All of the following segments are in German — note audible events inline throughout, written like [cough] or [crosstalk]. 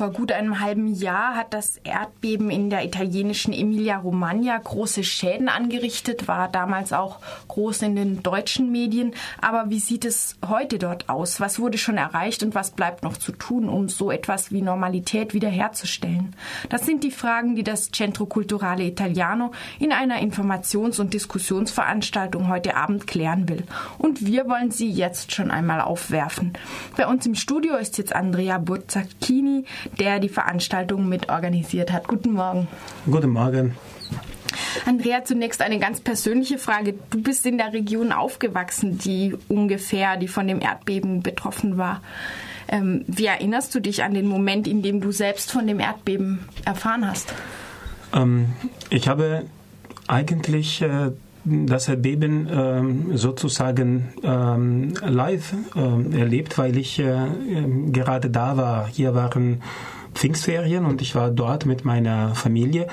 Vor gut einem halben Jahr hat das Erdbeben in der italienischen Emilia-Romagna große Schäden angerichtet, war damals auch groß in den deutschen Medien. Aber wie sieht es heute dort aus? Was wurde schon erreicht und was bleibt noch zu tun, um so etwas wie Normalität wiederherzustellen? Das sind die Fragen, die das Centro Culturale Italiano in einer Informations- und Diskussionsveranstaltung heute Abend klären will. Und wir wollen sie jetzt schon einmal aufwerfen. Bei uns im Studio ist jetzt Andrea Burzacchini, der die Veranstaltung mitorganisiert hat. Guten Morgen. Guten Morgen. Andrea, zunächst eine ganz persönliche Frage. Du bist in der Region aufgewachsen, die ungefähr, die von dem Erdbeben betroffen war. Ähm, wie erinnerst du dich an den Moment, in dem du selbst von dem Erdbeben erfahren hast? Ähm, ich habe eigentlich äh, das Erdbeben ähm, sozusagen ähm, live äh, erlebt, weil ich äh, ähm, gerade da war. Hier waren Pfingstferien und ich war dort mit meiner Familie.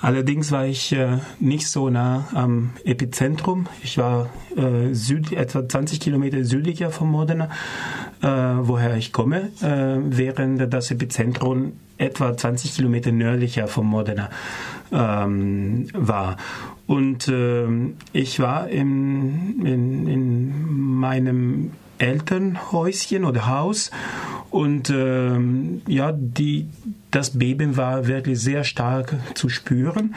Allerdings war ich äh, nicht so nah am Epizentrum. Ich war äh, süd, etwa 20 Kilometer südlicher von Modena, äh, woher ich komme, äh, während das Epizentrum etwa 20 Kilometer nördlicher von Modena ähm, war. Und äh, ich war in, in, in meinem Elternhäuschen oder Haus und ähm, ja, die, das Beben war wirklich sehr stark zu spüren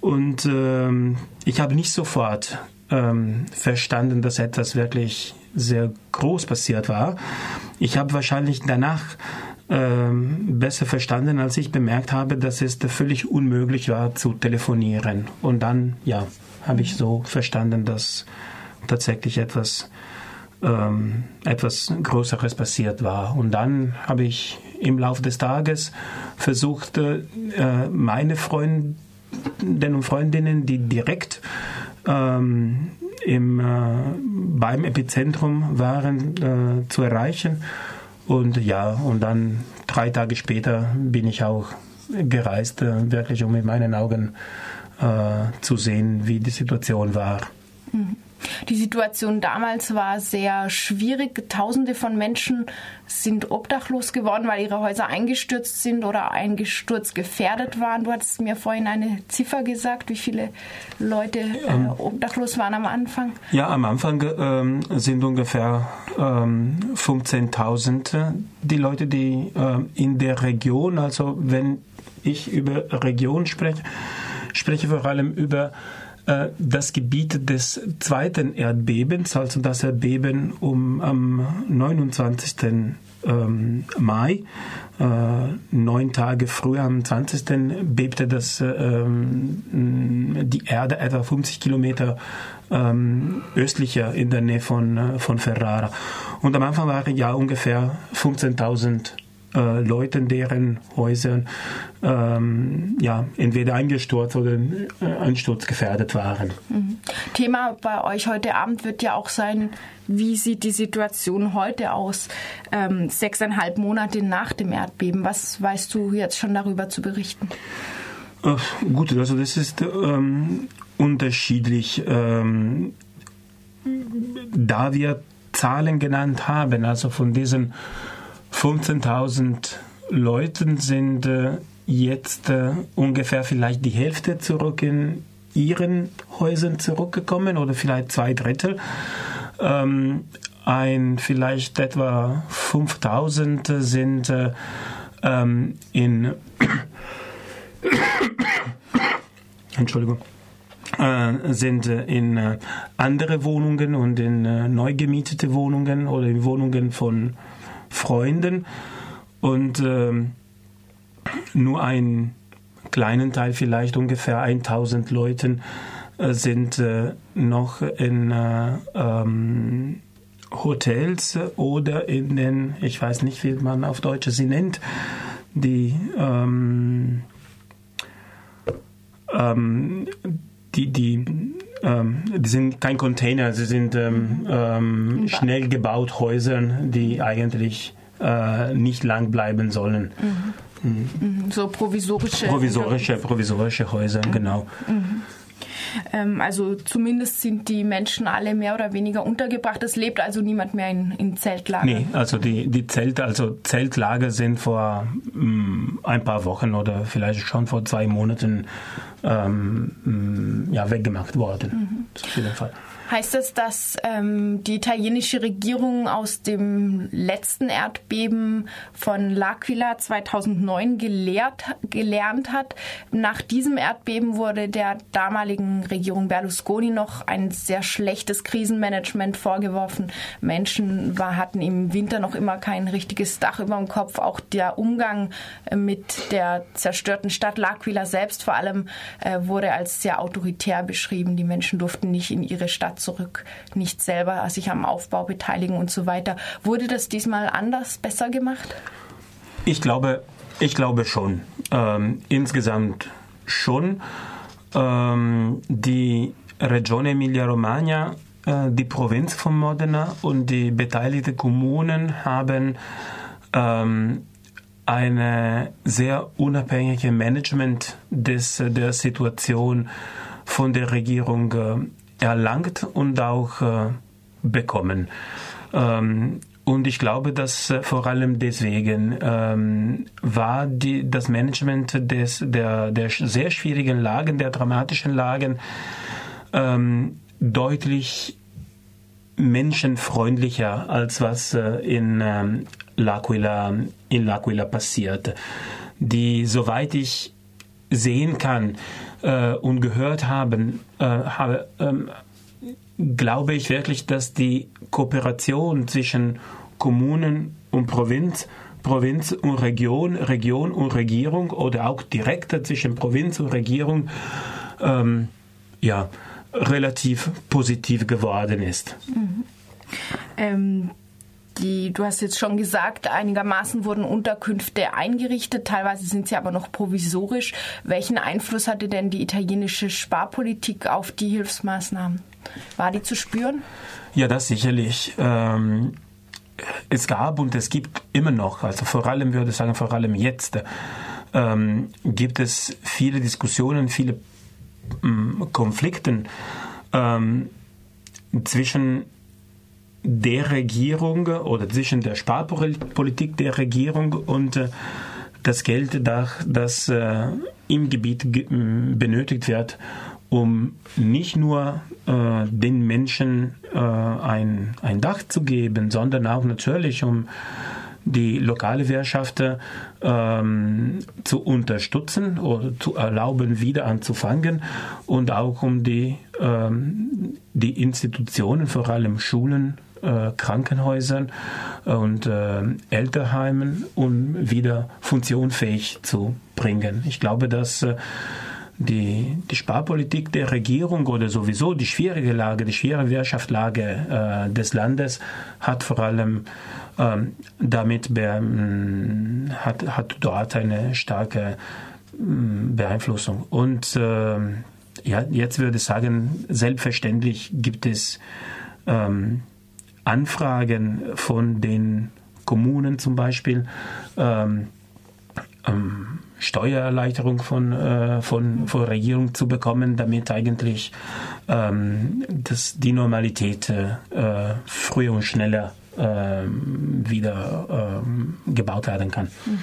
und ähm, ich habe nicht sofort ähm, verstanden, dass etwas wirklich sehr groß passiert war. Ich habe wahrscheinlich danach ähm, besser verstanden, als ich bemerkt habe, dass es völlig unmöglich war zu telefonieren. Und dann, ja, habe ich so verstanden, dass tatsächlich etwas, ähm, etwas Größeres passiert war. Und dann habe ich im Laufe des Tages versucht, äh, meine Freundinnen und Freundinnen, die direkt ähm, im, äh, beim Epizentrum waren, äh, zu erreichen und ja, und dann drei Tage später bin ich auch gereist, äh, wirklich um mit meinen Augen äh, zu sehen, wie die Situation war. Die Situation damals war sehr schwierig. Tausende von Menschen sind obdachlos geworden, weil ihre Häuser eingestürzt sind oder eingestürzt gefährdet waren. Du hattest mir vorhin eine Ziffer gesagt, wie viele Leute äh, ähm, obdachlos waren am Anfang. Ja, am Anfang ähm, sind ungefähr ähm, 15.000 die Leute, die äh, in der Region, also wenn ich über Region spreche, spreche vor allem über äh, das Gebiet des zweiten Erdbebens, also das Erdbeben um am 29. Ähm, Mai, äh, neun Tage früher, am 20. bebte das, ähm, die Erde etwa 50 Kilometer ähm, östlicher in der Nähe von, äh, von Ferrara. Und am Anfang waren ja ungefähr 15.000 äh, Leuten, deren Häuser ähm, ja, entweder eingestürzt oder äh, einsturzgefährdet waren. Mhm. Thema bei euch heute Abend wird ja auch sein, wie sieht die Situation heute aus, ähm, sechseinhalb Monate nach dem Erdbeben? Was weißt du jetzt schon darüber zu berichten? Ach, gut, also das ist ähm, unterschiedlich. Ähm, da wir Zahlen genannt haben, also von diesen 15.000 Leuten sind äh, jetzt äh, ungefähr vielleicht die Hälfte zurück in ihren Häusern zurückgekommen oder vielleicht zwei Drittel. Ähm, ein vielleicht etwa 5000 sind äh, ähm, in [coughs] Entschuldigung sind in andere Wohnungen und in neu gemietete Wohnungen oder in Wohnungen von Freunden. Und ähm, nur einen kleinen Teil, vielleicht ungefähr 1000 Leuten, äh, sind äh, noch in äh, ähm, Hotels oder in den, ich weiß nicht, wie man auf Deutsch sie nennt, die, ähm, ähm, die, die, ähm, die sind kein Container, sie sind ähm, ähm, schnell gebaut Häuser, die eigentlich äh, nicht lang bleiben sollen. Mhm. Mhm. So provisorische. Provisorische, provisorische Häuser, mhm. genau. Ähm, also zumindest sind die Menschen alle mehr oder weniger untergebracht. Es lebt also niemand mehr in, in Zeltlagern. Nee, also die, die Zelte, also Zeltlager sind vor mm, ein paar Wochen oder vielleicht schon vor zwei Monaten ähm, mm, ja, weggemacht worden. Mhm. Auf jeden Fall. Heißt das, dass ähm, die italienische Regierung aus dem letzten Erdbeben von L'Aquila 2009 gelehrt, gelernt hat? Nach diesem Erdbeben wurde der damaligen Regierung Berlusconi noch ein sehr schlechtes Krisenmanagement vorgeworfen. Menschen war, hatten im Winter noch immer kein richtiges Dach über dem Kopf. Auch der Umgang äh, mit der zerstörten Stadt L'Aquila selbst vor allem äh, wurde als sehr autoritär beschrieben. Die Menschen durften nicht in ihre Stadt zurück, nicht selber sich am Aufbau beteiligen und so weiter. Wurde das diesmal anders, besser gemacht? Ich glaube, ich glaube schon. Ähm, insgesamt schon. Ähm, die Regione Emilia-Romagna, äh, die Provinz von Modena und die beteiligten Kommunen haben ähm, eine sehr unabhängige Management des, der Situation von der Regierung äh, erlangt und auch äh, bekommen. Ähm, und ich glaube, dass äh, vor allem deswegen ähm, war die, das Management des, der, der sehr schwierigen Lagen, der dramatischen Lagen, ähm, deutlich menschenfreundlicher als was äh, in ähm, L'Aquila, in L'Aquila passiert. Die, soweit ich sehen kann, äh, und gehört haben, äh, habe, ähm, glaube ich wirklich, dass die Kooperation zwischen Kommunen und Provinz, Provinz und Region, Region und Regierung oder auch direkter zwischen Provinz und Regierung ähm, ja, relativ positiv geworden ist. Mhm. Ähm, die, du hast jetzt schon gesagt, einigermaßen wurden Unterkünfte eingerichtet, teilweise sind sie aber noch provisorisch. Welchen Einfluss hatte denn die italienische Sparpolitik auf die Hilfsmaßnahmen? War die zu spüren? Ja, das sicherlich. Ähm, es gab und es gibt immer noch, also vor allem würde ich sagen, vor allem jetzt, ähm, gibt es viele Diskussionen, viele ähm, Konflikte ähm, zwischen der Regierung oder zwischen der Sparpolitik der Regierung und äh, das Geld, das äh, im Gebiet benötigt wird, um nicht nur äh, den Menschen ein, ein Dach zu geben, sondern auch natürlich um die lokale Wirtschaft ähm, zu unterstützen oder zu erlauben, wieder anzufangen und auch um die, ähm, die Institutionen, vor allem Schulen, äh, Krankenhäusern und äh, Älterheimen, um wieder funktionsfähig zu bringen. Ich glaube, dass äh, die, die Sparpolitik der Regierung oder sowieso die schwierige Lage, die schwere Wirtschaftslage äh, des Landes hat vor allem ähm, damit be, mm, hat, hat dort eine starke mm, Beeinflussung. Und äh, ja, jetzt würde ich sagen, selbstverständlich gibt es ähm, Anfragen von den Kommunen zum Beispiel, ähm, ähm, Steuererleichterung von, äh, von, von Regierung zu bekommen, damit eigentlich ähm, das, die Normalität äh, früher und schneller ähm, wieder ähm, gebaut werden kann. Mhm.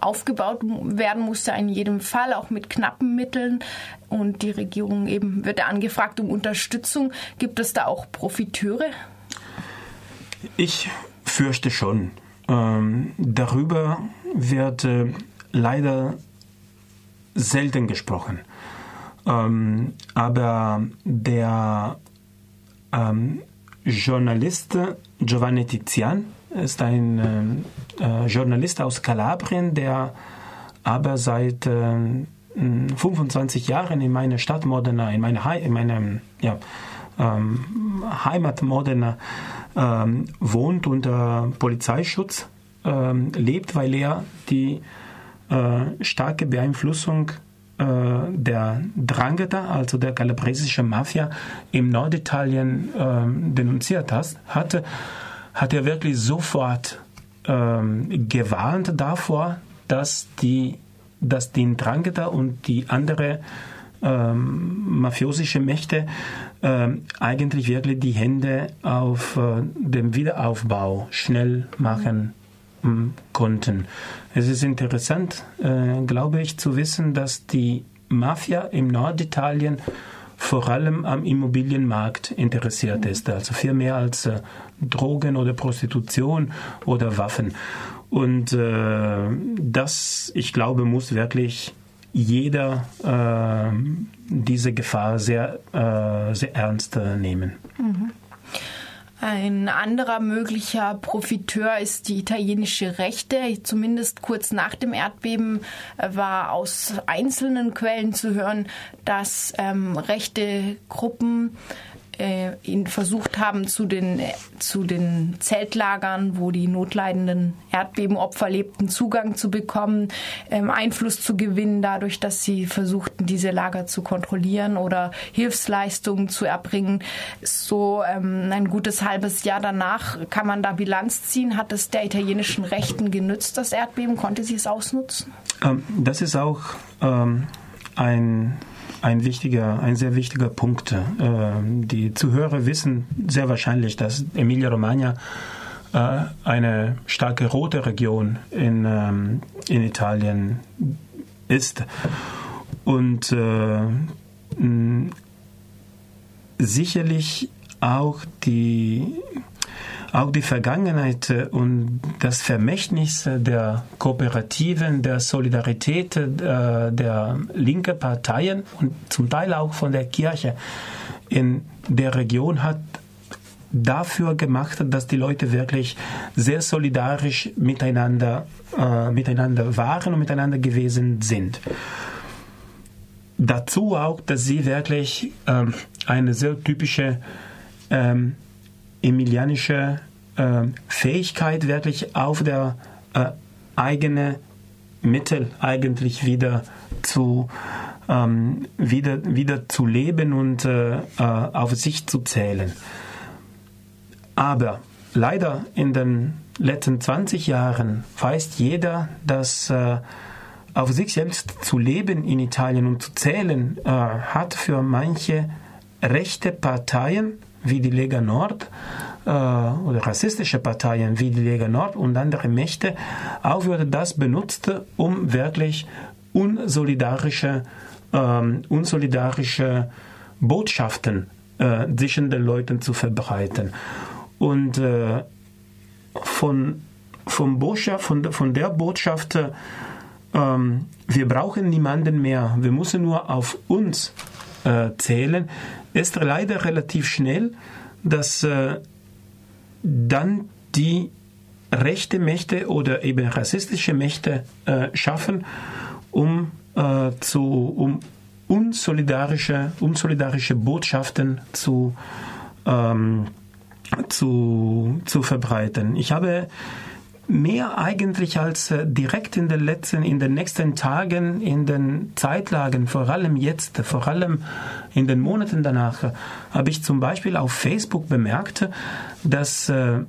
Aufgebaut werden muss ja in jedem Fall, auch mit knappen Mitteln. Und die Regierung eben wird angefragt um Unterstützung. Gibt es da auch Profiteure? Ich fürchte schon. Ähm, darüber wird äh, leider selten gesprochen. Ähm, aber der ähm, Journalist Giovanni Tizian ist ein äh, äh Journalist aus Kalabrien, der aber seit äh, 25 Jahren in meiner Stadt Modena, in meiner, in meinem ja, ähm, Heimat Modena ähm, wohnt unter Polizeischutz, ähm, lebt, weil er die äh, starke Beeinflussung äh, der Drangheta, also der kalabresischen Mafia im Norditalien äh, denunziert hat, hatte, hat er wirklich sofort ähm, gewarnt davor, dass die dass die Drangheta und die andere ähm, mafiosische Mächte ähm, eigentlich wirklich die Hände auf äh, dem Wiederaufbau schnell machen ähm, konnten. Es ist interessant, äh, glaube ich, zu wissen, dass die Mafia im Norditalien vor allem am Immobilienmarkt interessiert ist, also viel mehr als äh, Drogen oder Prostitution oder Waffen. Und äh, das, ich glaube, muss wirklich jeder äh, diese Gefahr sehr, äh, sehr ernst äh, nehmen. Mhm. Ein anderer möglicher Profiteur ist die italienische Rechte. Zumindest kurz nach dem Erdbeben äh, war aus einzelnen Quellen zu hören, dass ähm, rechte Gruppen äh, ihn versucht haben, zu den, zu den Zeltlagern, wo die notleidenden Erdbebenopfer lebten, Zugang zu bekommen, ähm, Einfluss zu gewinnen, dadurch, dass sie versuchten, diese Lager zu kontrollieren oder Hilfsleistungen zu erbringen. So ähm, ein gutes halbes Jahr danach kann man da Bilanz ziehen. Hat es der italienischen Rechten genützt, das Erdbeben? Konnte sie es ausnutzen? Ähm, das ist auch ähm, ein ein wichtiger, ein sehr wichtiger Punkt. Äh, die Zuhörer wissen sehr wahrscheinlich, dass Emilia-Romagna äh, eine starke rote Region in, ähm, in Italien ist. Und äh, sicherlich auch die auch die Vergangenheit äh, und das Vermächtnis der Kooperativen, der Solidarität äh, der linken Parteien und zum Teil auch von der Kirche in der Region hat dafür gemacht, dass die Leute wirklich sehr solidarisch miteinander, äh, miteinander waren und miteinander gewesen sind. Dazu auch, dass sie wirklich ähm, eine sehr typische ähm, emilianische Fähigkeit wirklich auf der äh, eigene Mittel eigentlich wieder zu ähm, wieder, wieder zu leben und äh, äh auf sich zu zählen. Aber leider in den letzten 20 Jahren weiß jeder, dass äh, auf sich selbst zu leben in Italien und zu zählen äh, hat für manche rechte Parteien wie die Lega Nord oder rassistische Parteien wie die Lega Nord und andere Mächte auch würde das benutzt, um wirklich unsolidarische, ähm, unsolidarische Botschaften äh, zwischen den Leuten zu verbreiten. Und äh, von, vom Botschaft, von, von der Botschaft, ähm, wir brauchen niemanden mehr, wir müssen nur auf uns äh, zählen, ist leider relativ schnell, dass äh, dann die rechte Mächte oder eben rassistische Mächte äh, schaffen, um, äh, zu, um unsolidarische, unsolidarische Botschaften zu, ähm, zu, zu verbreiten. Ich habe mehr eigentlich als äh, direkt in den letzten, in den nächsten Tagen, in den Zeitlagen, vor allem jetzt, vor allem in den Monaten danach, habe ich zum Beispiel auf Facebook bemerkt, dass äh,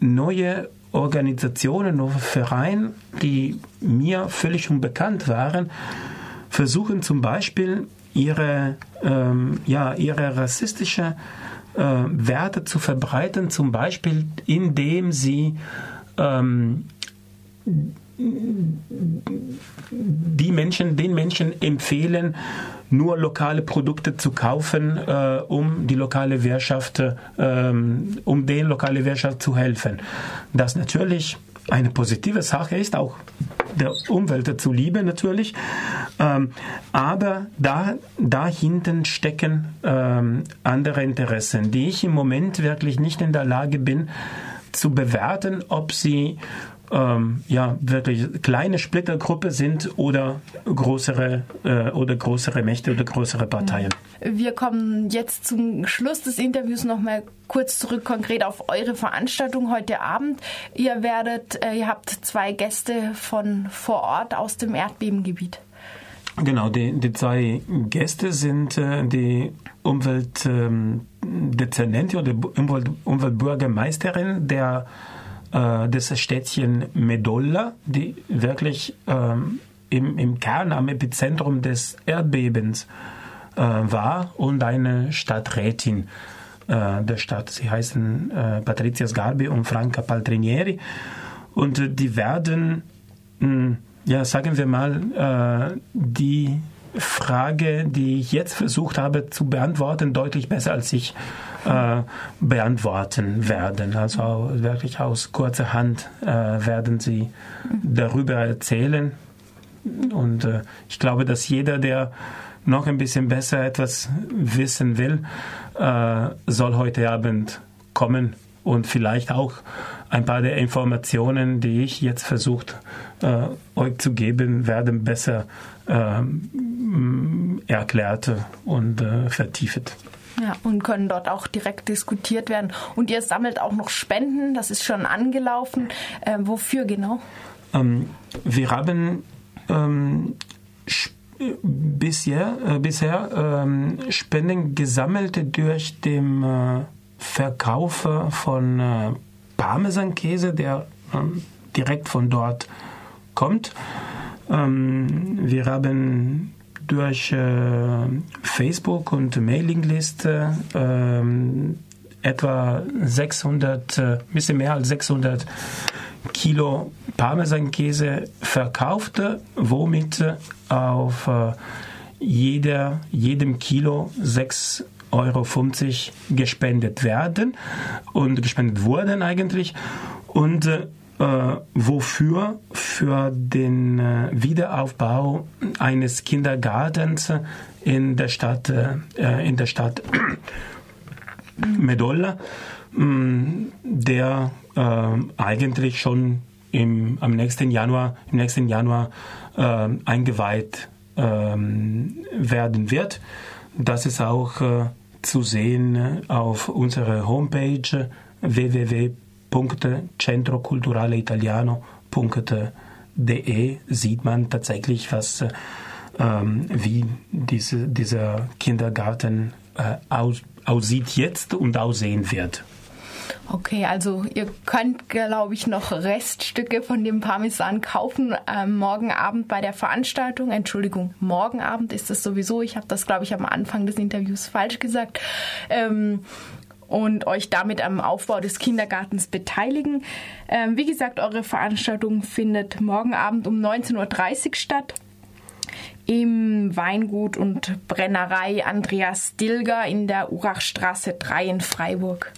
neue Organisationen oder Vereine, die mir völlig unbekannt waren, versuchen zum Beispiel ihre, ähm, ja, ihre rassistische äh, Werte zu verbreiten, zum Beispiel indem sie ähm, die Menschen, den Menschen empfehlen, nur lokale Produkte zu kaufen, äh, um die lokale Wirtschaft, äh, um den lokale Wirtschaft zu helfen. Das natürlich eine positive Sache ist, auch der Umwelt zuliebe natürlich. Ähm, aber da, da hinten stecken ähm, andere Interessen, die ich im Moment wirklich nicht in der Lage bin, zu bewerten, ob sie ähm, ja wirklich kleine Splittergruppe sind oder größere äh, oder größere Mächte oder größere Parteien. Wir kommen jetzt zum Schluss des Interviews noch mal kurz zurück konkret auf eure Veranstaltung heute Abend. Ihr werdet, äh, ihr habt zwei Gäste von vor Ort aus dem Erdbebengebiet. Genau, die, die zwei Gäste sind äh, die Umweltdezernentin ähm, oder Umwelt, Umweltbürgermeisterin der, äh, des Städtchen Medolla, die wirklich ähm, im, im Kern, am Epizentrum des Erdbebens äh, war und eine Stadträtin der Stadt. Sie heißen äh, Patrizia Sgarbi und Franca Paltrinieri und die werden, mh, hm, ja, sagen wir mal, äh, die Frage, die ich jetzt versucht habe zu beantworten, deutlich besser als ich äh, beantworten werden. Also wirklich aus kurzer Hand äh, werden sie darüber erzählen. Und äh, ich glaube, dass jeder, der noch ein bisschen besser etwas wissen will, äh, soll heute Abend kommen und vielleicht auch ein paar der Informationen, die ich jetzt versucht äh, euch zu geben, werden besser äh, erklärt und äh, vertieft. Ja, und können dort auch direkt diskutiert werden. Und ihr sammelt auch noch Spenden, das ist schon angelaufen. Äh, wofür genau? Ähm, wir haben ähm, bisher, äh, bisher ähm, Spenden gesammelt durch den äh, Verkauf von äh, Parmesankäse, der ähm, direkt von dort kommt. Ähm, wir haben durch äh, Facebook und Mailingliste äh, etwa 600, äh, bisschen mehr als 600 Kilo Parmesankäse verkauft, womit auf äh, jeder, jedem Kilo 6 Euro gespendet werden und gespendet wurden eigentlich. Und äh, äh, wofür? Für den äh, Wiederaufbau eines Kindergartens in der Stadt, äh, in der Stadt [clears throat] Medolla, mm, der äh, eigentlich schon im, am nächsten Januar, im nächsten Januar äh, eingeweiht ähm, werden wird. Das ist auch äh, zu sehen auf unserer Homepage www www.centroculturaleitaliano.de sieht man tatsächlich, was, ähm, wie diese, dieser Kindergarten äh, aus, aussieht jetzt und aussehen wird. Okay, also ihr könnt, glaube ich, noch Reststücke von dem Parmesan kaufen äh, morgen Abend bei der Veranstaltung. Entschuldigung, morgen Abend ist das sowieso. Ich habe das, glaube ich, am Anfang des Interviews falsch gesagt. Ähm, und euch damit am Aufbau des Kindergartens beteiligen. Ähm, wie gesagt, eure Veranstaltung findet morgen Abend um 19.30 Uhr statt im Weingut und Brennerei Andreas Dilger in der Urachstraße 3 in Freiburg.